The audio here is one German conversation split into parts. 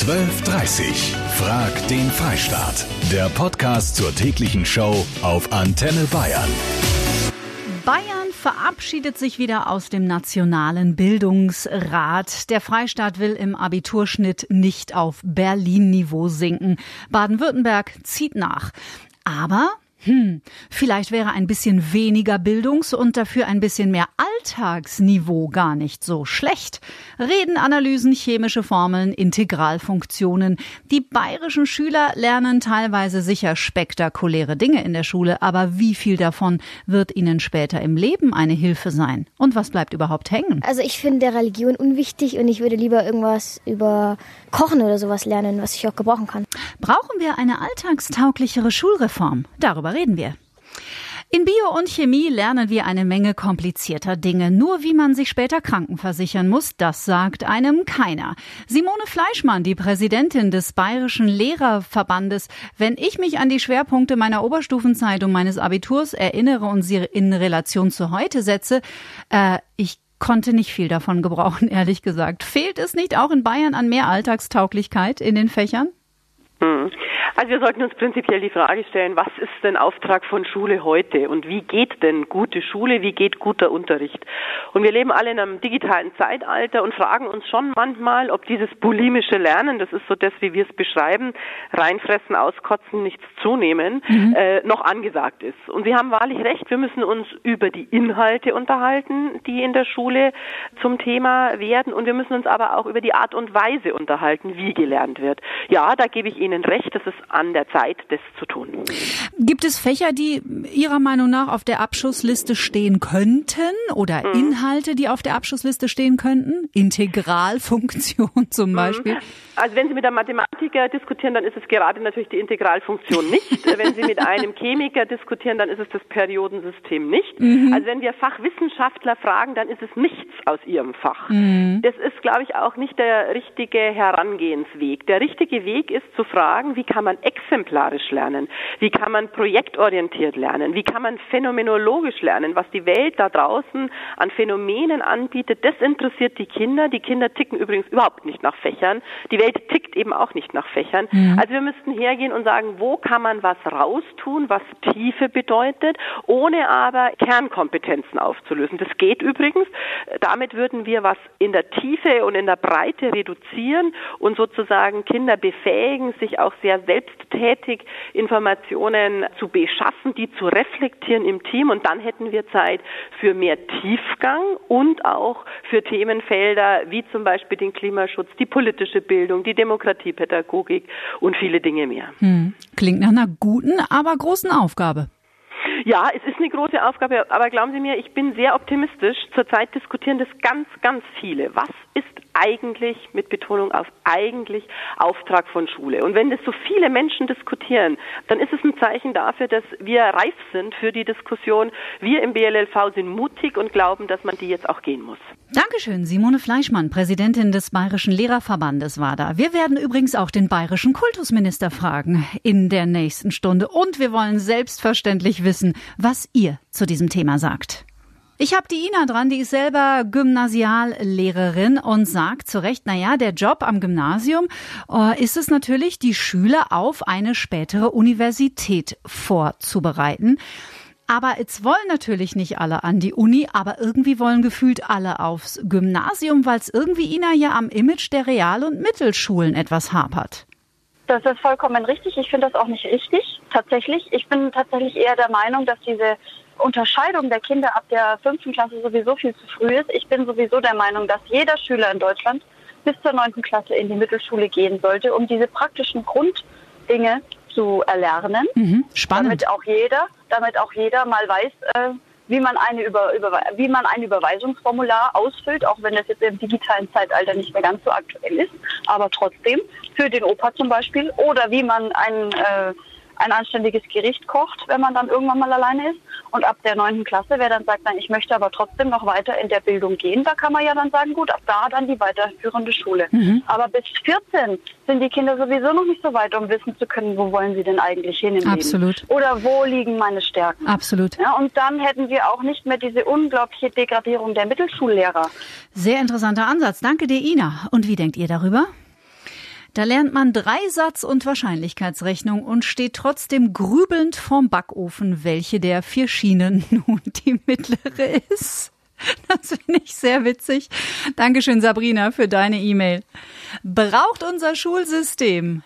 12.30 Frag den Freistaat. Der Podcast zur täglichen Show auf Antenne Bayern. Bayern verabschiedet sich wieder aus dem Nationalen Bildungsrat. Der Freistaat will im Abiturschnitt nicht auf Berlin-Niveau sinken. Baden-Württemberg zieht nach. Aber hm, vielleicht wäre ein bisschen weniger Bildungs- und dafür ein bisschen mehr Alltagsniveau gar nicht so schlecht. Redenanalysen, chemische Formeln, Integralfunktionen. Die bayerischen Schüler lernen teilweise sicher spektakuläre Dinge in der Schule, aber wie viel davon wird ihnen später im Leben eine Hilfe sein? Und was bleibt überhaupt hängen? Also ich finde Religion unwichtig und ich würde lieber irgendwas über Kochen oder sowas lernen, was ich auch gebrauchen kann. Brauchen wir eine alltagstauglichere Schulreform? Darüber reden wir. In Bio und Chemie lernen wir eine Menge komplizierter Dinge. Nur wie man sich später krankenversichern muss, das sagt einem keiner. Simone Fleischmann, die Präsidentin des Bayerischen Lehrerverbandes. Wenn ich mich an die Schwerpunkte meiner Oberstufenzeit und meines Abiturs erinnere und sie in Relation zu heute setze, äh, ich konnte nicht viel davon gebrauchen, ehrlich gesagt. Fehlt es nicht auch in Bayern an mehr Alltagstauglichkeit in den Fächern? Hm. Also wir sollten uns prinzipiell die Frage stellen, was ist denn Auftrag von Schule heute und wie geht denn gute Schule, wie geht guter Unterricht? Und wir leben alle in einem digitalen Zeitalter und fragen uns schon manchmal, ob dieses bulimische Lernen, das ist so das, wie wir es beschreiben, reinfressen, auskotzen, nichts zunehmen, mhm. äh, noch angesagt ist. Und Sie haben wahrlich recht, wir müssen uns über die Inhalte unterhalten, die in der Schule zum Thema werden und wir müssen uns aber auch über die Art und Weise unterhalten, wie gelernt wird. Ja, da gebe ich Ihnen recht, das ist an der Zeit, das zu tun. Gibt es Fächer, die Ihrer Meinung nach auf der Abschussliste stehen könnten oder mhm. Inhalte, die auf der Abschussliste stehen könnten? Integralfunktion zum mhm. Beispiel? Also wenn Sie mit einem Mathematiker diskutieren, dann ist es gerade natürlich die Integralfunktion nicht. wenn Sie mit einem Chemiker diskutieren, dann ist es das Periodensystem nicht. Mhm. Also wenn wir Fachwissenschaftler fragen, dann ist es nichts aus ihrem Fach. Mhm. Das ist, glaube ich, auch nicht der richtige Herangehensweg. Der richtige Weg ist zu fragen, wie kann man exemplarisch lernen? Wie kann man projektorientiert lernen? Wie kann man phänomenologisch lernen? Was die Welt da draußen an Phänomenen anbietet, das interessiert die Kinder. Die Kinder ticken übrigens überhaupt nicht nach Fächern. Die Welt tickt eben auch nicht nach Fächern. Mhm. Also wir müssten hergehen und sagen, wo kann man was raustun, was Tiefe bedeutet, ohne aber Kernkompetenzen aufzulösen. Das geht übrigens. Damit würden wir was in der Tiefe und in der Breite reduzieren und sozusagen Kinder befähigen, sich auch sehr selbsttätig Informationen zu beschaffen, die zu reflektieren im Team und dann hätten wir Zeit für mehr Tiefgang und auch für Themenfelder wie zum Beispiel den Klimaschutz, die politische Bildung, die Demokratiepädagogik und viele Dinge mehr. Hm. Klingt nach einer guten, aber großen Aufgabe. Ja, es ist eine große Aufgabe, aber glauben Sie mir, ich bin sehr optimistisch. Zurzeit diskutieren das ganz, ganz viele. Was ist eigentlich, mit Betonung auf eigentlich, Auftrag von Schule? Und wenn das so viele Menschen diskutieren, dann ist es ein Zeichen dafür, dass wir reif sind für die Diskussion. Wir im BLLV sind mutig und glauben, dass man die jetzt auch gehen muss. Dankeschön, Simone Fleischmann, Präsidentin des Bayerischen Lehrerverbandes war da. Wir werden übrigens auch den bayerischen Kultusminister fragen in der nächsten Stunde. Und wir wollen selbstverständlich wissen, was ihr zu diesem Thema sagt. Ich habe die Ina dran, die ist selber Gymnasiallehrerin und sagt zu Recht, na ja, der Job am Gymnasium äh, ist es natürlich, die Schüler auf eine spätere Universität vorzubereiten. Aber jetzt wollen natürlich nicht alle an die Uni, aber irgendwie wollen gefühlt alle aufs Gymnasium, weil es irgendwie Ina ja am Image der Real- und Mittelschulen etwas hapert. Das ist vollkommen richtig. Ich finde das auch nicht richtig, tatsächlich. Ich bin tatsächlich eher der Meinung, dass diese Unterscheidung der Kinder ab der fünften Klasse sowieso viel zu früh ist. Ich bin sowieso der Meinung, dass jeder Schüler in Deutschland bis zur neunten Klasse in die Mittelschule gehen sollte, um diese praktischen Grunddinge zu erlernen. Mhm, spannend. Damit auch jeder, damit auch jeder mal weiß, äh, wie man eine über, über, wie man ein Überweisungsformular ausfüllt, auch wenn das jetzt im digitalen Zeitalter nicht mehr ganz so aktuell ist, aber trotzdem für den Opa zum Beispiel oder wie man ein äh, ein anständiges Gericht kocht, wenn man dann irgendwann mal alleine ist. Und ab der neunten Klasse, wer dann sagt, nein, ich möchte aber trotzdem noch weiter in der Bildung gehen, da kann man ja dann sagen, gut, ab da dann die weiterführende Schule. Mhm. Aber bis 14 sind die Kinder sowieso noch nicht so weit, um wissen zu können, wo wollen sie denn eigentlich hin im Absolut. Leben. Oder wo liegen meine Stärken. Absolut. Ja, und dann hätten wir auch nicht mehr diese unglaubliche Degradierung der Mittelschullehrer. Sehr interessanter Ansatz. Danke dir, Ina. Und wie denkt ihr darüber? Da lernt man Dreisatz und Wahrscheinlichkeitsrechnung und steht trotzdem grübelnd vorm Backofen, welche der vier Schienen nun die mittlere ist. Das finde ich sehr witzig. Dankeschön, Sabrina, für deine E-Mail. Braucht unser Schulsystem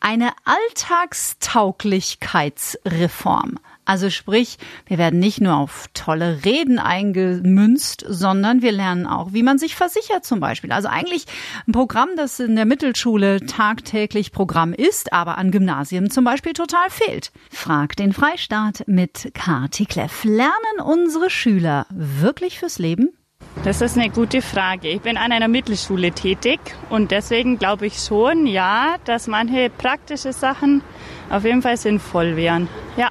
eine Alltagstauglichkeitsreform? Also sprich, wir werden nicht nur auf tolle Reden eingemünzt, sondern wir lernen auch, wie man sich versichert zum Beispiel. Also eigentlich ein Programm, das in der Mittelschule tagtäglich Programm ist, aber an Gymnasien zum Beispiel total fehlt. Frag den Freistaat mit Kati Kleff. Lernen unsere Schüler wirklich fürs Leben? Das ist eine gute Frage. Ich bin an einer Mittelschule tätig und deswegen glaube ich schon, ja, dass manche praktische Sachen auf jeden Fall sinnvoll wären. Ja.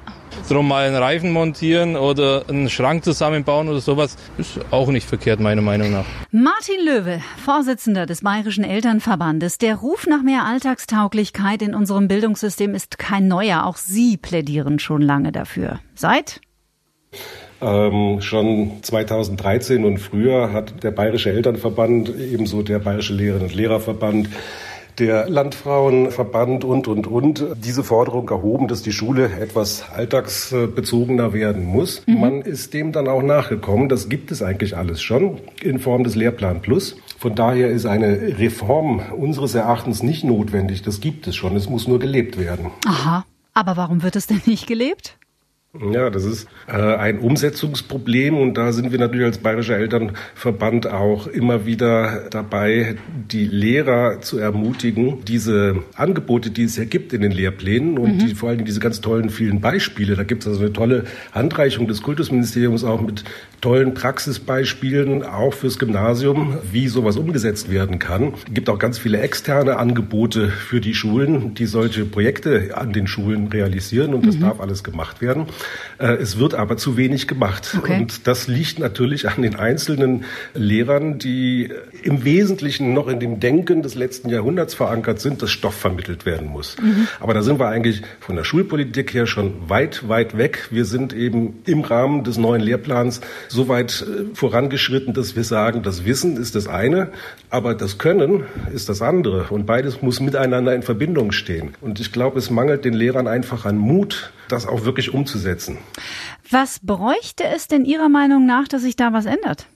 Drum mal einen Reifen montieren oder einen Schrank zusammenbauen oder sowas ist auch nicht verkehrt, meiner Meinung nach. Martin Löwe, Vorsitzender des Bayerischen Elternverbandes. Der Ruf nach mehr Alltagstauglichkeit in unserem Bildungssystem ist kein neuer. Auch Sie plädieren schon lange dafür. Seit? Ähm, schon 2013 und früher hat der Bayerische Elternverband, ebenso der Bayerische Lehrerinnen und Lehrerverband, der Landfrauenverband und, und, und diese Forderung erhoben, dass die Schule etwas alltagsbezogener werden muss. Mhm. Man ist dem dann auch nachgekommen. Das gibt es eigentlich alles schon in Form des Lehrplan Plus. Von daher ist eine Reform unseres Erachtens nicht notwendig. Das gibt es schon. Es muss nur gelebt werden. Aha. Aber warum wird es denn nicht gelebt? Ja, das ist äh, ein Umsetzungsproblem und da sind wir natürlich als Bayerischer Elternverband auch immer wieder dabei, die Lehrer zu ermutigen, diese Angebote, die es ja gibt in den Lehrplänen und mhm. die, vor allem diese ganz tollen vielen Beispiele. Da gibt es also eine tolle Handreichung des Kultusministeriums auch mit tollen Praxisbeispielen, auch fürs Gymnasium, wie sowas umgesetzt werden kann. Es gibt auch ganz viele externe Angebote für die Schulen, die solche Projekte an den Schulen realisieren und das mhm. darf alles gemacht werden. Äh, es wird aber zu wenig gemacht. Okay. Und das liegt natürlich an den einzelnen Lehrern, die im Wesentlichen noch in dem Denken des letzten Jahrhunderts verankert sind, dass Stoff vermittelt werden muss. Mhm. Aber da sind wir eigentlich von der Schulpolitik her schon weit, weit weg. Wir sind eben im Rahmen des neuen Lehrplans so weit äh, vorangeschritten, dass wir sagen, das Wissen ist das eine, aber das Können ist das andere. Und beides muss miteinander in Verbindung stehen. Und ich glaube, es mangelt den Lehrern einfach an Mut, das auch wirklich umzusetzen. Was bräuchte es denn Ihrer Meinung nach, dass sich da was ändert?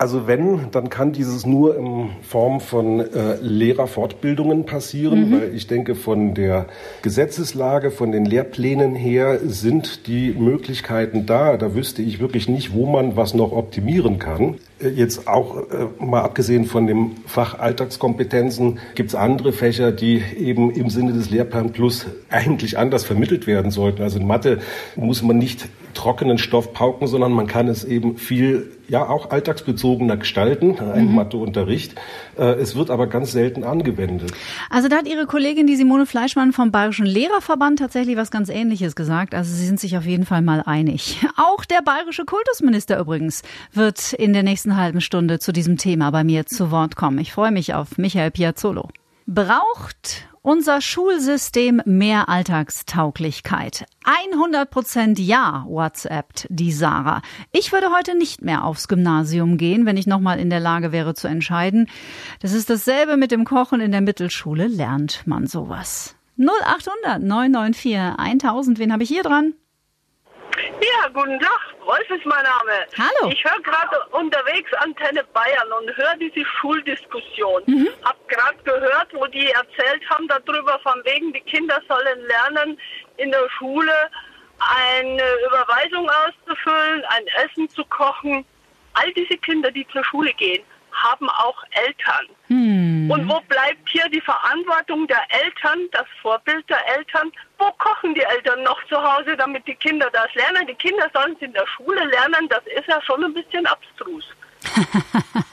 Also wenn, dann kann dieses nur in Form von äh, Lehrerfortbildungen passieren, mhm. weil ich denke, von der Gesetzeslage, von den Lehrplänen her sind die Möglichkeiten da. Da wüsste ich wirklich nicht, wo man was noch optimieren kann. Jetzt auch äh, mal abgesehen von dem Fach Alltagskompetenzen gibt es andere Fächer, die eben im Sinne des Lehrplan Plus eigentlich anders vermittelt werden sollten. Also in Mathe muss man nicht trockenen Stoff pauken, sondern man kann es eben viel, ja, auch alltagsbezogener gestalten, ein mhm. Matheunterricht. Äh, es wird aber ganz selten angewendet. Also da hat Ihre Kollegin, die Simone Fleischmann vom Bayerischen Lehrerverband, tatsächlich was ganz Ähnliches gesagt. Also Sie sind sich auf jeden Fall mal einig. Auch der bayerische Kultusminister übrigens wird in der nächsten halben Stunde zu diesem Thema bei mir zu Wort kommen. Ich freue mich auf Michael Piazzolo. Braucht unser Schulsystem mehr Alltagstauglichkeit. 100 Prozent ja, WhatsAppt die Sarah. Ich würde heute nicht mehr aufs Gymnasium gehen, wenn ich nochmal in der Lage wäre zu entscheiden. Das ist dasselbe mit dem Kochen in der Mittelschule. Lernt man sowas? 0800 994 1000. Wen habe ich hier dran? Ja, guten Tag. Wolf ist mein Name. Hallo. Ich höre gerade unterwegs Antenne Bayern und höre diese Schuldiskussion. Mhm. Hab gerade gehört, wo die erzählt haben darüber, von wegen die Kinder sollen lernen, in der Schule eine Überweisung auszufüllen, ein Essen zu kochen. All diese Kinder, die zur Schule gehen, haben auch Eltern. Hm. Und wo bleibt hier die Verantwortung der Eltern, das Vorbild der Eltern? Wo kochen die Eltern noch zu Hause, damit die Kinder das lernen? Die Kinder sollen es in der Schule lernen, das ist ja schon ein bisschen abstrus.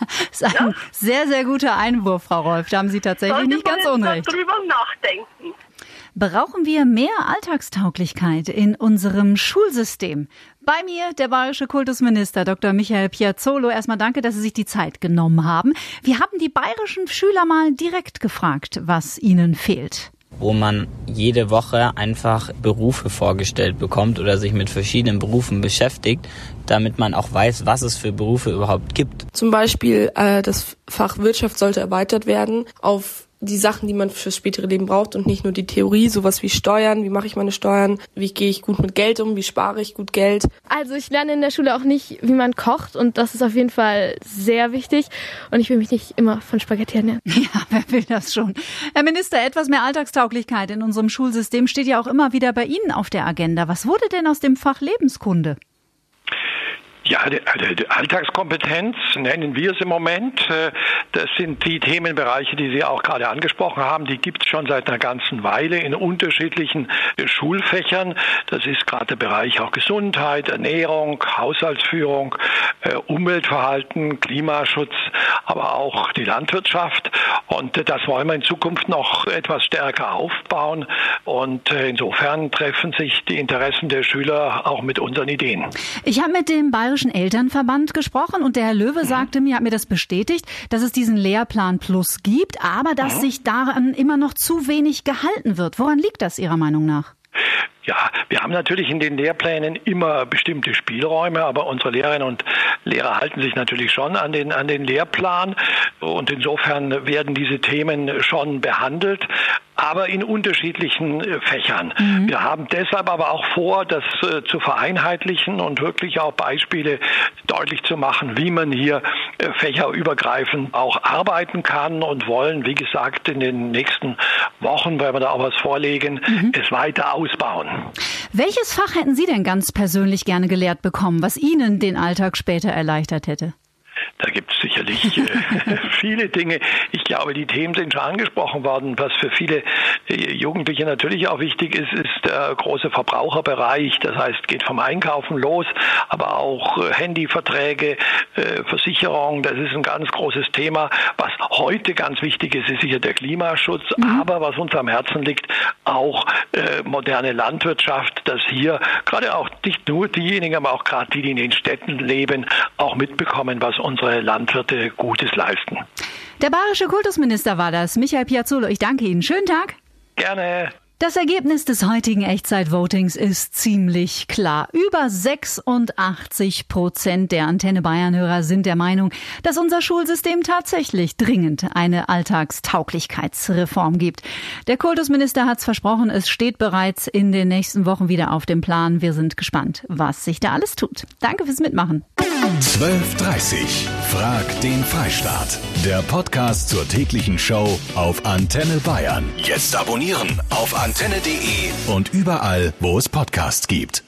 das ist ein ja? sehr, sehr guter Einwurf, Frau Rolf. Da haben Sie tatsächlich Sollte nicht ganz unrecht. Darüber nachdenken. Brauchen wir mehr Alltagstauglichkeit in unserem Schulsystem? Bei mir der bayerische Kultusminister Dr. Michael Piazzolo. Erstmal danke, dass Sie sich die Zeit genommen haben. Wir haben die bayerischen Schüler mal direkt gefragt, was ihnen fehlt wo man jede Woche einfach Berufe vorgestellt bekommt oder sich mit verschiedenen Berufen beschäftigt, damit man auch weiß, was es für Berufe überhaupt gibt. Zum Beispiel äh, das Fach Wirtschaft sollte erweitert werden auf die Sachen, die man fürs spätere Leben braucht und nicht nur die Theorie, sowas wie Steuern, wie mache ich meine Steuern, wie gehe ich gut mit Geld um, wie spare ich gut Geld. Also ich lerne in der Schule auch nicht, wie man kocht und das ist auf jeden Fall sehr wichtig und ich will mich nicht immer von Spaghetti ernähren. Ja, wer will das schon? Herr Minister, etwas mehr Alltagstauglichkeit in unserem Schulsystem steht ja auch immer wieder bei Ihnen auf der Agenda. Was wurde denn aus dem Fach Lebenskunde? Ja, die Alltagskompetenz nennen wir es im Moment. Äh, das sind die Themenbereiche, die Sie auch gerade angesprochen haben. Die gibt es schon seit einer ganzen Weile in unterschiedlichen äh, Schulfächern. Das ist gerade der Bereich auch Gesundheit, Ernährung, Haushaltsführung, äh, Umweltverhalten, Klimaschutz, aber auch die Landwirtschaft. Und das wollen wir in Zukunft noch etwas stärker aufbauen. Und insofern treffen sich die Interessen der Schüler auch mit unseren Ideen. Ich habe mit dem Bayerischen Bayerischen Elternverband gesprochen und der Herr Löwe mhm. sagte mir, hat mir das bestätigt, dass es diesen Lehrplan Plus gibt, aber dass mhm. sich daran immer noch zu wenig gehalten wird. Woran liegt das Ihrer Meinung nach? Ja, wir haben natürlich in den Lehrplänen immer bestimmte Spielräume, aber unsere Lehrerinnen und Lehrer halten sich natürlich schon an den, an den Lehrplan und insofern werden diese Themen schon behandelt aber in unterschiedlichen äh, Fächern. Mhm. Wir haben deshalb aber auch vor, das äh, zu vereinheitlichen und wirklich auch Beispiele deutlich zu machen, wie man hier äh, fächerübergreifend auch arbeiten kann und wollen, wie gesagt, in den nächsten Wochen, weil wir da auch was vorlegen, mhm. es weiter ausbauen. Welches Fach hätten Sie denn ganz persönlich gerne gelehrt bekommen, was Ihnen den Alltag später erleichtert hätte? Da gibt es sicherlich äh, viele Dinge. Ich glaube, die Themen sind schon angesprochen worden. Was für viele äh, Jugendliche natürlich auch wichtig ist, ist der große Verbraucherbereich. Das heißt, geht vom Einkaufen los, aber auch äh, Handyverträge, äh, Versicherung. Das ist ein ganz großes Thema. Was heute ganz wichtig ist, ist sicher der Klimaschutz. Mhm. Aber was uns am Herzen liegt, auch moderne Landwirtschaft, dass hier gerade auch nicht nur diejenigen, aber auch gerade die, die in den Städten leben, auch mitbekommen, was unsere Landwirte Gutes leisten. Der bayerische Kultusminister war das, Michael Piazzolo. Ich danke Ihnen. Schönen Tag. Gerne. Das Ergebnis des heutigen Echtzeit-Votings ist ziemlich klar. Über 86 Prozent der Antenne Bayern-Hörer sind der Meinung, dass unser Schulsystem tatsächlich dringend eine Alltagstauglichkeitsreform gibt. Der Kultusminister hat es versprochen, es steht bereits in den nächsten Wochen wieder auf dem Plan. Wir sind gespannt, was sich da alles tut. Danke fürs Mitmachen. 12.30 Frag den Freistaat. Der Podcast zur täglichen Show auf Antenne Bayern. Jetzt abonnieren auf antenne.de und überall, wo es Podcasts gibt.